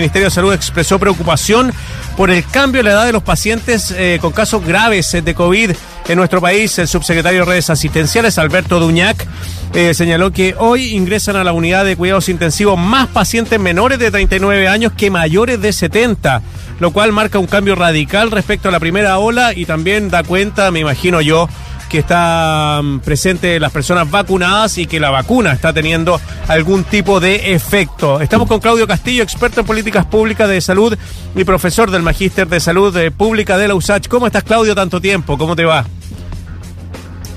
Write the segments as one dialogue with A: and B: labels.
A: Ministerio de Salud expresó preocupación por el cambio en la edad de los pacientes eh, con casos graves de COVID en nuestro país. El subsecretario de redes asistenciales, Alberto Duñac, eh, señaló que hoy ingresan a la unidad de cuidados intensivos más pacientes menores de 39 años que mayores de 70, lo cual marca un cambio radical respecto a la primera ola y también da cuenta, me imagino yo, que están presentes las personas vacunadas y que la vacuna está teniendo algún tipo de efecto. Estamos con Claudio Castillo, experto en políticas públicas de salud y profesor del Magíster de Salud eh, Pública de la USACH. ¿Cómo estás, Claudio, tanto tiempo? ¿Cómo te va?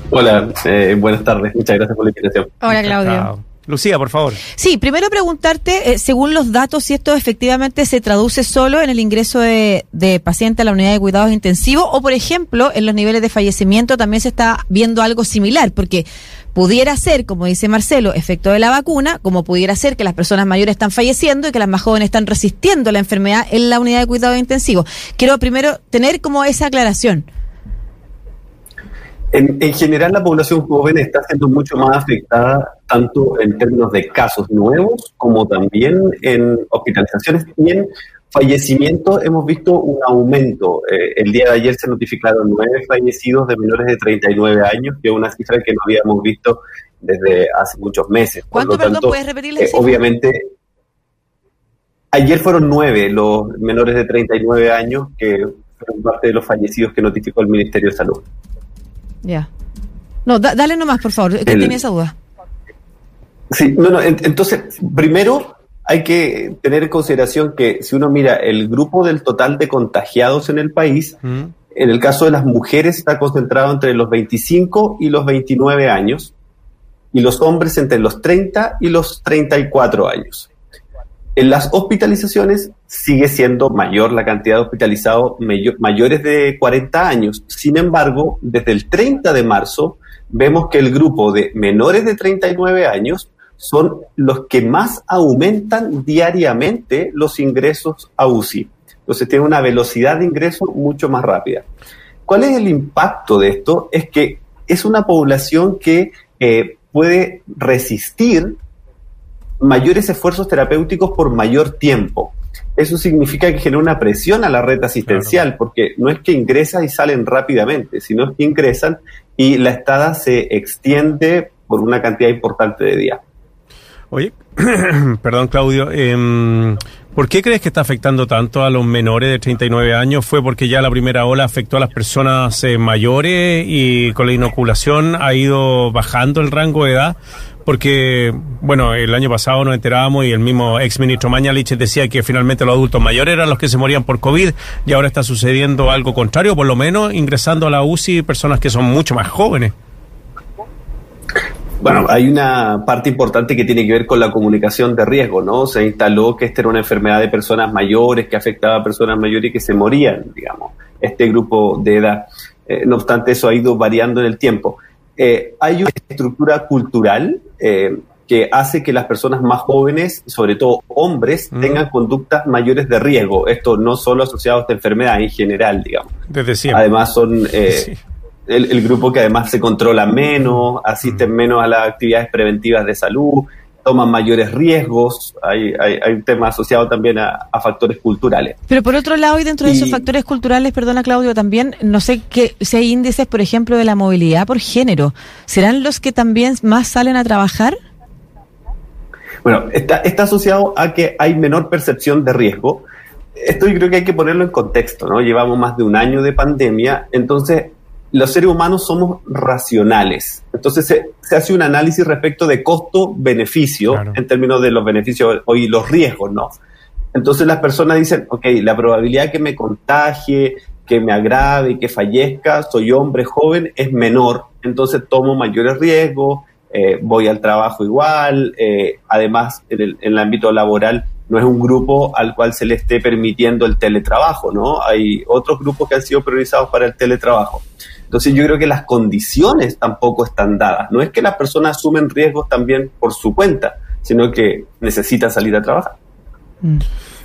B: Hola, eh, buenas tardes. Muchas gracias por la invitación.
C: Hola, Claudio.
A: Lucía, por favor.
C: Sí, primero preguntarte, eh, según los datos, si esto efectivamente se traduce solo en el ingreso de, de pacientes a la unidad de cuidados intensivos o, por ejemplo, en los niveles de fallecimiento también se está viendo algo similar, porque pudiera ser, como dice Marcelo, efecto de la vacuna, como pudiera ser que las personas mayores están falleciendo y que las más jóvenes están resistiendo la enfermedad en la unidad de cuidados intensivos. Quiero primero tener como esa aclaración.
B: En, en, general, la población joven está siendo mucho más afectada, tanto en términos de casos nuevos como también en hospitalizaciones y en fallecimientos. Hemos visto un aumento. Eh, el día de ayer se notificaron nueve fallecidos de menores de 39 años, que es una cifra que no habíamos visto desde hace muchos meses.
C: ¿Cuánto, perdón, puedes repetir
B: eh, Obviamente, ayer fueron nueve los menores de 39 años que fueron parte de los fallecidos que notificó el Ministerio de Salud.
C: Ya. No, dale nomás, por favor, que tenía esa duda.
B: Sí, no, no, entonces, primero hay que tener en consideración que si uno mira el grupo del total de contagiados en el país, mm. en el caso de las mujeres está concentrado entre los 25 y los 29 años, y los hombres entre los 30 y los 34 años. En las hospitalizaciones sigue siendo mayor la cantidad de hospitalizados mayores de 40 años. Sin embargo, desde el 30 de marzo vemos que el grupo de menores de 39 años son los que más aumentan diariamente los ingresos a UCI. Entonces tiene una velocidad de ingreso mucho más rápida. ¿Cuál es el impacto de esto? Es que es una población que eh, puede resistir mayores esfuerzos terapéuticos por mayor tiempo. Eso significa que genera una presión a la red asistencial, porque no es que ingresan y salen rápidamente, sino que ingresan y la estada se extiende por una cantidad importante de días.
A: Oye, perdón Claudio, eh, ¿por qué crees que está afectando tanto a los menores de 39 años? ¿Fue porque ya la primera ola afectó a las personas eh, mayores y con la inoculación ha ido bajando el rango de edad? Porque, bueno, el año pasado nos enterábamos y el mismo ex ministro Mañalich decía que finalmente los adultos mayores eran los que se morían por COVID y ahora está sucediendo algo contrario, por lo menos ingresando a la UCI personas que son mucho más jóvenes.
B: Bueno, hay una parte importante que tiene que ver con la comunicación de riesgo, ¿no? Se instaló que esta era una enfermedad de personas mayores, que afectaba a personas mayores y que se morían, digamos, este grupo de edad. Eh, no obstante, eso ha ido variando en el tiempo. Eh, hay una estructura cultural eh, que hace que las personas más jóvenes, sobre todo hombres, tengan conductas mayores de riesgo. Esto no solo asociado a esta enfermedad, en general, digamos.
A: Desde siempre.
B: Además son eh, el, grupo que además se controla menos, asisten menos a las actividades preventivas de salud, toman mayores riesgos, hay, hay, un tema asociado también a, factores culturales.
C: Pero por otro lado, y dentro de esos factores culturales, perdona Claudio, también, no sé que, si hay índices, por ejemplo, de la movilidad por género, ¿serán los que también más salen a trabajar?
B: Bueno, está, está asociado a que hay menor percepción de riesgo. Esto yo creo que hay que ponerlo en contexto, ¿no? Llevamos más de un año de pandemia, entonces los seres humanos somos racionales. Entonces se, hace un análisis respecto de costo-beneficio en términos de los beneficios y los riesgos, ¿no? Entonces las personas dicen, ok, la probabilidad que me contagie, que me agrave, que fallezca, soy hombre joven, es menor, entonces tomo mayores riesgos, eh, voy al trabajo igual, eh, además en el, en el ámbito laboral no es un grupo al cual se le esté permitiendo el teletrabajo, ¿no? Hay otros grupos que han sido priorizados para el teletrabajo. Entonces yo creo que las condiciones tampoco están dadas. No es que las personas asumen riesgos también por su cuenta, sino que necesitan salir a trabajar.
A: Mm.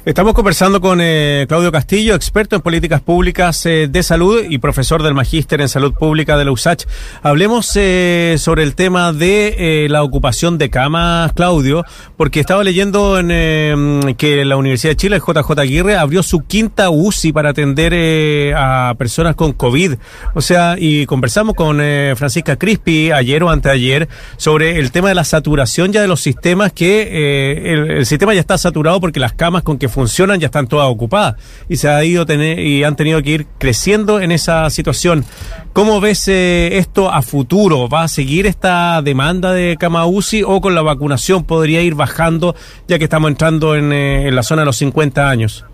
A: Estamos conversando con eh, Claudio Castillo, experto en políticas públicas eh, de salud y profesor del Magíster en Salud Pública de la USACH. Hablemos eh, sobre el tema de la ocupación de camas, Claudio, porque estaba leyendo en, que la Universidad de Chile, el JJ Aguirre, abrió su quinta UCI para atender a personas con COVID. O sea, y conversamos con Francisca Crispi ayer o anteayer sobre el tema de la saturación ya de los sistemas, que el, el sistema ya está saturado porque las camas con que funcionan ya están todas ocupadas y se ha ido tener y han tenido que ir creciendo en esa situación. ¿Cómo ves eh, esto a futuro? ¿Va a seguir esta demanda de cama UCI o con la vacunación podría ir bajando ya que estamos entrando en, eh, la zona de los 50 años?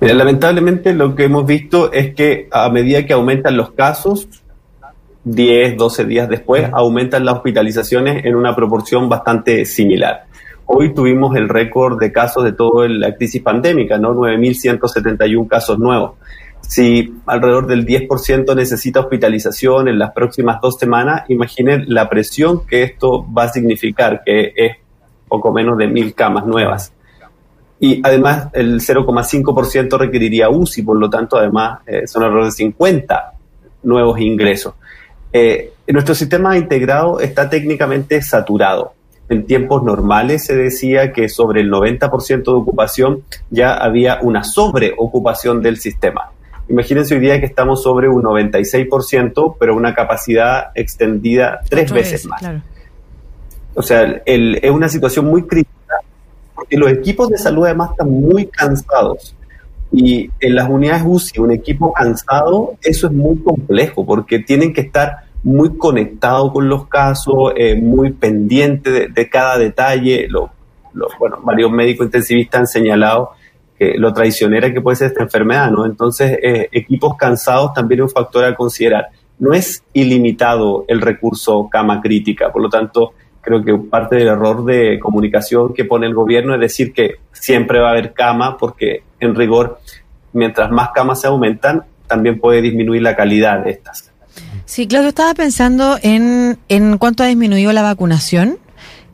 B: lamentablemente lo que hemos visto es que a medida que aumentan los casos, 10, 12 días después, aumentan las hospitalizaciones en una proporción bastante similar. Hoy tuvimos el récord de casos de toda la crisis pandémica, ¿no? 9.171 casos nuevos. Si alrededor del 10% necesita hospitalización en las próximas dos semanas, imaginen la presión que esto va a significar, que es poco menos de mil camas nuevas. Y además el 0,5% requeriría UCI, por lo tanto, además eh, son alrededor de 50 nuevos ingresos. Eh, nuestro sistema integrado está técnicamente saturado en tiempos normales se decía que sobre el 90% de ocupación ya había una sobreocupación del sistema. Imagínense hoy día que estamos sobre un 96%, pero una capacidad extendida tres veces, más. O sea, es una situación muy crítica porque los equipos de salud además están muy cansados. Y en las unidades UCI, un equipo cansado, eso es muy complejo porque tienen que estar muy conectado con los casos, eh, muy pendiente de, cada detalle. Lo, bueno, varios médicos intensivistas han señalado que lo traicionera que puede ser esta enfermedad, ¿no? Entonces, eh, equipos cansados también es un factor a considerar. No es ilimitado el recurso cama crítica, por lo tanto, creo que parte del error de comunicación que pone el gobierno es decir que siempre va a haber cama, porque en rigor, mientras más camas se aumentan, también puede disminuir la calidad de estas.
C: Sí, Claudio, estaba pensando en, en cuánto ha disminuido la vacunación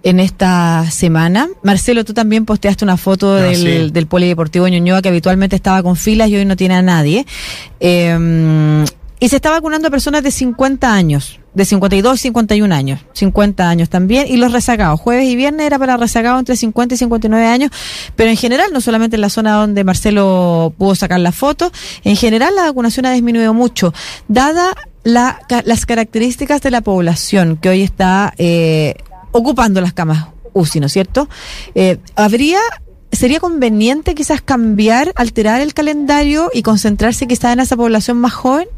C: en esta semana. Marcelo, tú también posteaste una foto ah, del, del, Polideportivo Ñuñoa que habitualmente estaba con filas y hoy no tiene a nadie. Em, y se está vacunando a personas de 50 años, de 52 y 51 años, 50 años también, y los rezagados. Jueves y viernes era para rezagados entre 50 y 59 años, pero en general, no solamente en la zona donde Marcelo pudo sacar la foto, en general la vacunación ha disminuido mucho, dada las características de la población que hoy está eh, ocupando las camas UCI, ¿no es cierto? Eh, ¿Habría ¿Sería conveniente quizás cambiar, alterar el calendario y concentrarse quizás en esa población más joven?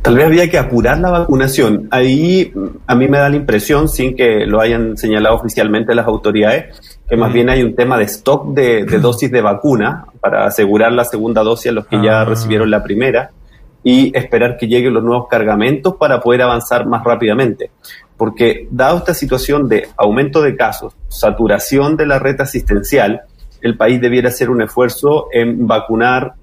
B: Tal vez había que apurar la vacunación. Ahí a mí me da la impresión, sin que lo hayan señalado oficialmente las autoridades, que más bien hay un tema de stock de, dosis de vacuna para asegurar la segunda dosis a los que ya ah. recibieron la primera y esperar que lleguen los nuevos cargamentos para poder avanzar más rápidamente. Porque dado esta situación de aumento de casos, saturación de la red asistencial, el país debiera hacer un esfuerzo en vacunar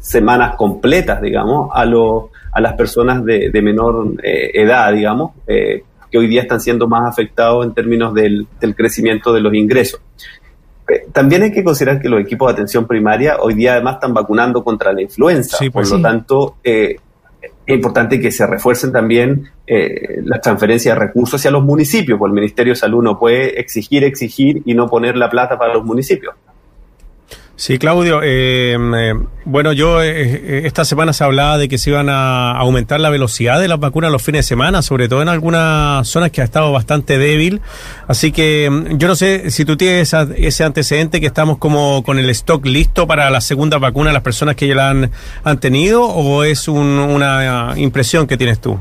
B: semanas completas, digamos, a, lo, a las personas de, menor eh, edad, digamos, eh, que hoy día están siendo más afectados en términos del, del crecimiento de los ingresos. También hay que considerar que los equipos de atención primaria hoy día además están vacunando contra la influenza. por pues lo tanto, eh, es importante que se refuercen también eh, las transferencias de recursos hacia los municipios, porque el Ministerio de Salud no puede exigir, exigir y no poner la plata para los municipios.
A: Sí, Claudio. Eh, eh, bueno, yo eh, esta semana se hablaba de que se iban a aumentar la velocidad de las vacunas los fines de semana, sobre todo en algunas zonas que ha estado bastante débil. Así que mm, yo no sé si tú tienes ese antecedente que estamos como con el stock listo para la segunda vacuna a las personas que ya la han, han tenido o es una impresión que tienes tú.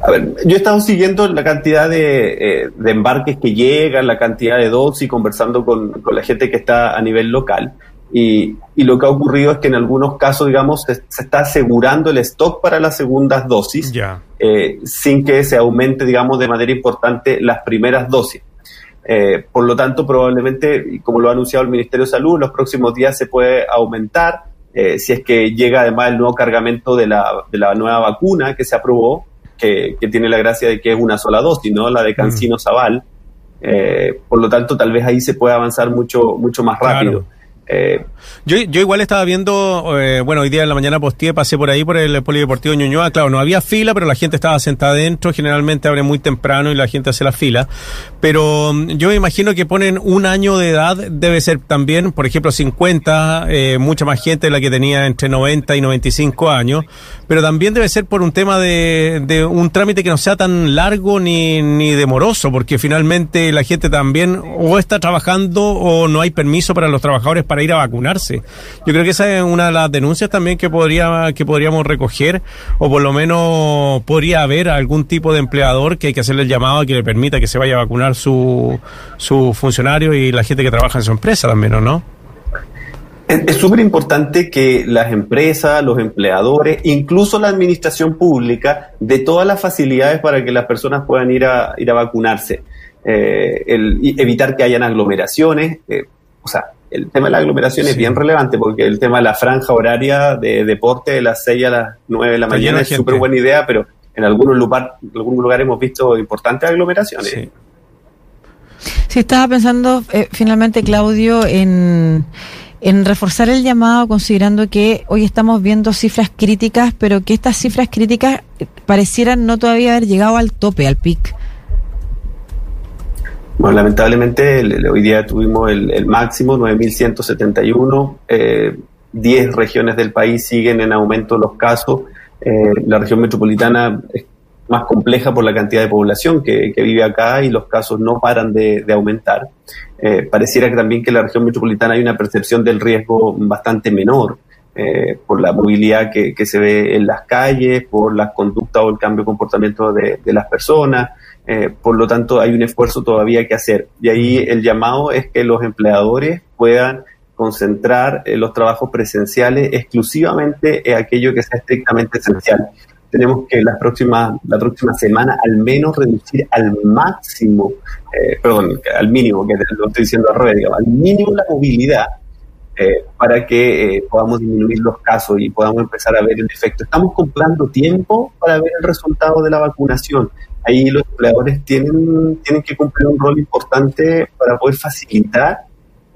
B: A ver, yo he estado siguiendo la cantidad de, eh, embarques que llegan, la cantidad de dosis, conversando con, la gente que está a nivel local. Y, lo que ha ocurrido es que en algunos casos, digamos, se, está asegurando el stock para las segundas dosis, eh, sin que se aumente, digamos, de manera importante las primeras dosis. Eh, por lo tanto, probablemente, como lo ha anunciado el Ministerio de Salud, en los próximos días se puede aumentar. si es que llega además el nuevo cargamento de la, de la nueva vacuna que se aprobó, que, tiene la gracia de que es una sola dosis, ¿no? La de Cancino Zaval. por lo tanto, tal vez ahí se pueda avanzar mucho, mucho más rápido.
A: Eh, yo, yo igual estaba viendo, eh, bueno, hoy día en la mañana posté, pasé por ahí por el Polideportivo Ñuñoa, claro, no había fila, pero la gente estaba sentada adentro, generalmente abre muy temprano y la gente hace la fila, pero mm, yo me imagino que ponen un año de edad, debe ser también, por ejemplo, 50, eh, mucha más gente de la que tenía entre 90 y 95 años, pero también debe ser por un tema de, de un trámite que no sea tan largo ni, ni demoroso, porque finalmente la gente también o está trabajando o no hay permiso para los trabajadores para ir a vacunarse. Yo creo que esa es una de las denuncias también que podría que podríamos recoger o por lo menos podría haber algún tipo de empleador que hay que hacerle el llamado a que le permita que se vaya a vacunar su, su funcionario y la gente que trabaja en su empresa también, ¿o no?
B: Es súper importante que las empresas, los empleadores, incluso la administración pública, de todas las facilidades para que las personas puedan ir a, ir a vacunarse. Eh, evitar que hayan aglomeraciones. Eh, o sea, el tema de la aglomeración es bien relevante porque el tema de la franja horaria de deporte de las 6 a las 9 de la mañana es súper buena idea, pero en algunos, lugar, algunos lugares hemos visto importantes aglomeraciones.
C: Sí. sí estaba pensando eh, finalmente, Claudio, en, en reforzar el llamado, considerando que hoy estamos viendo cifras críticas, pero que estas cifras críticas parecieran no todavía haber llegado al tope, al pic.
B: Bueno, lamentablemente hoy día tuvimos el, máximo, 9.171. Eh, 10 regiones del país siguen en aumento los casos. Eh, la región metropolitana es más compleja por la cantidad de población que, vive acá y los casos no paran de, aumentar. Eh, pareciera que también que en la región metropolitana hay una percepción del riesgo bastante menor. Eh, por la movilidad que, se ve en las calles, por las conductas o el cambio de comportamiento de las personas, eh, por lo tanto, hay un esfuerzo todavía que hacer. Y ahí el llamado es que los empleadores puedan concentrar eh, los trabajos presenciales exclusivamente en aquello que sea estrictamente esencial. Tenemos que la próxima, la próxima semana al menos reducir al máximo, eh, perdón, al mínimo, que lo estoy diciendo al revés, al mínimo la movilidad para que podamos disminuir los casos y podamos empezar a ver el efecto. Estamos comprando tiempo para ver el resultado de la vacunación ahí los empleadores tienen, tienen que cumplir un rol importante para poder facilitar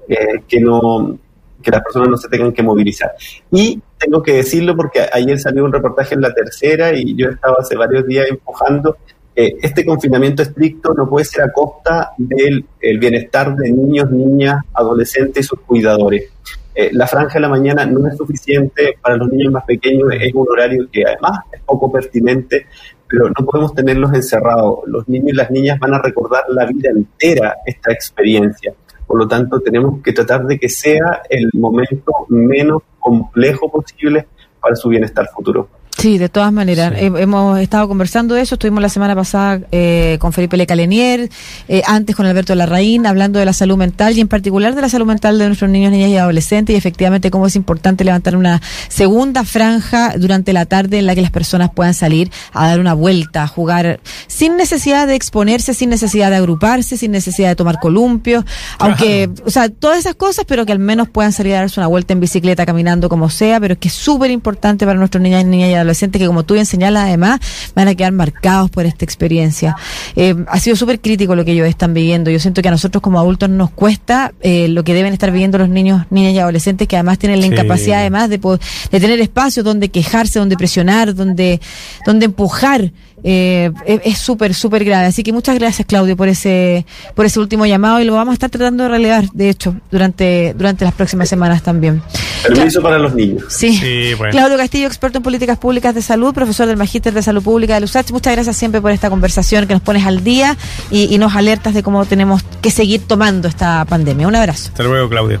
B: eh, que no que las personas no se tengan que movilizar. Y tengo que decirlo porque ayer salió un reportaje en la tercera y yo estaba hace varios días empujando este confinamiento estricto no puede ser a costa del bienestar de niños, niñas, adolescentes y sus cuidadores. Eh, la franja de la mañana no es suficiente para los niños más pequeños, es un horario que además es poco pertinente pero no podemos tenerlos encerrados. Los niños y las niñas van a recordar la vida entera esta experiencia. Por lo tanto, tenemos que tratar de que sea el momento menos complejo posible para su bienestar futuro.
C: Sí, de todas maneras. hemos estado conversando de eso. Estuvimos la semana pasada eh, con Felipe Lecalenier, eh, antes con Alberto Larraín, hablando de la salud mental y en particular de la salud mental de nuestros niños, niñas y adolescentes. Y efectivamente cómo es importante levantar una segunda franja durante la tarde en la que las personas puedan salir a dar una vuelta, a jugar sin necesidad de exponerse, sin necesidad de agruparse, sin necesidad de tomar columpios, aunque, o sea, todas esas cosas, pero que al menos puedan salir a darse una vuelta en bicicleta, caminando como sea, pero es que es súper importante para nuestros niños, niñas y adolescentes adolescentes que, como tú bien señalas, además, van a quedar marcados por esta experiencia. Eh, ha sido súper crítico lo que ellos están viviendo. Yo siento que a nosotros como adultos nos cuesta eh, lo que deben estar viviendo los niños, niñas y adolescentes, que además tienen la incapacidad, además, de, de tener espacios donde quejarse, donde presionar, donde, donde empujar eh, es súper, súper grave. Así que muchas gracias, Claudio, por ese, por ese último llamado y lo vamos a estar tratando de relevar, de hecho, durante, durante las próximas semanas también.
B: Permiso para los niños.
C: Sí. Claudio Castillo, experto en políticas públicas de salud, profesor del Magíster de Salud Pública de USACH. Muchas gracias siempre por esta conversación que nos pones al día y, y nos alertas de cómo tenemos que seguir tomando esta pandemia. Un abrazo.
A: Hasta luego, Claudio.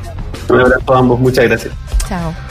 B: Un abrazo a ambos. Muchas gracias.
C: Chao.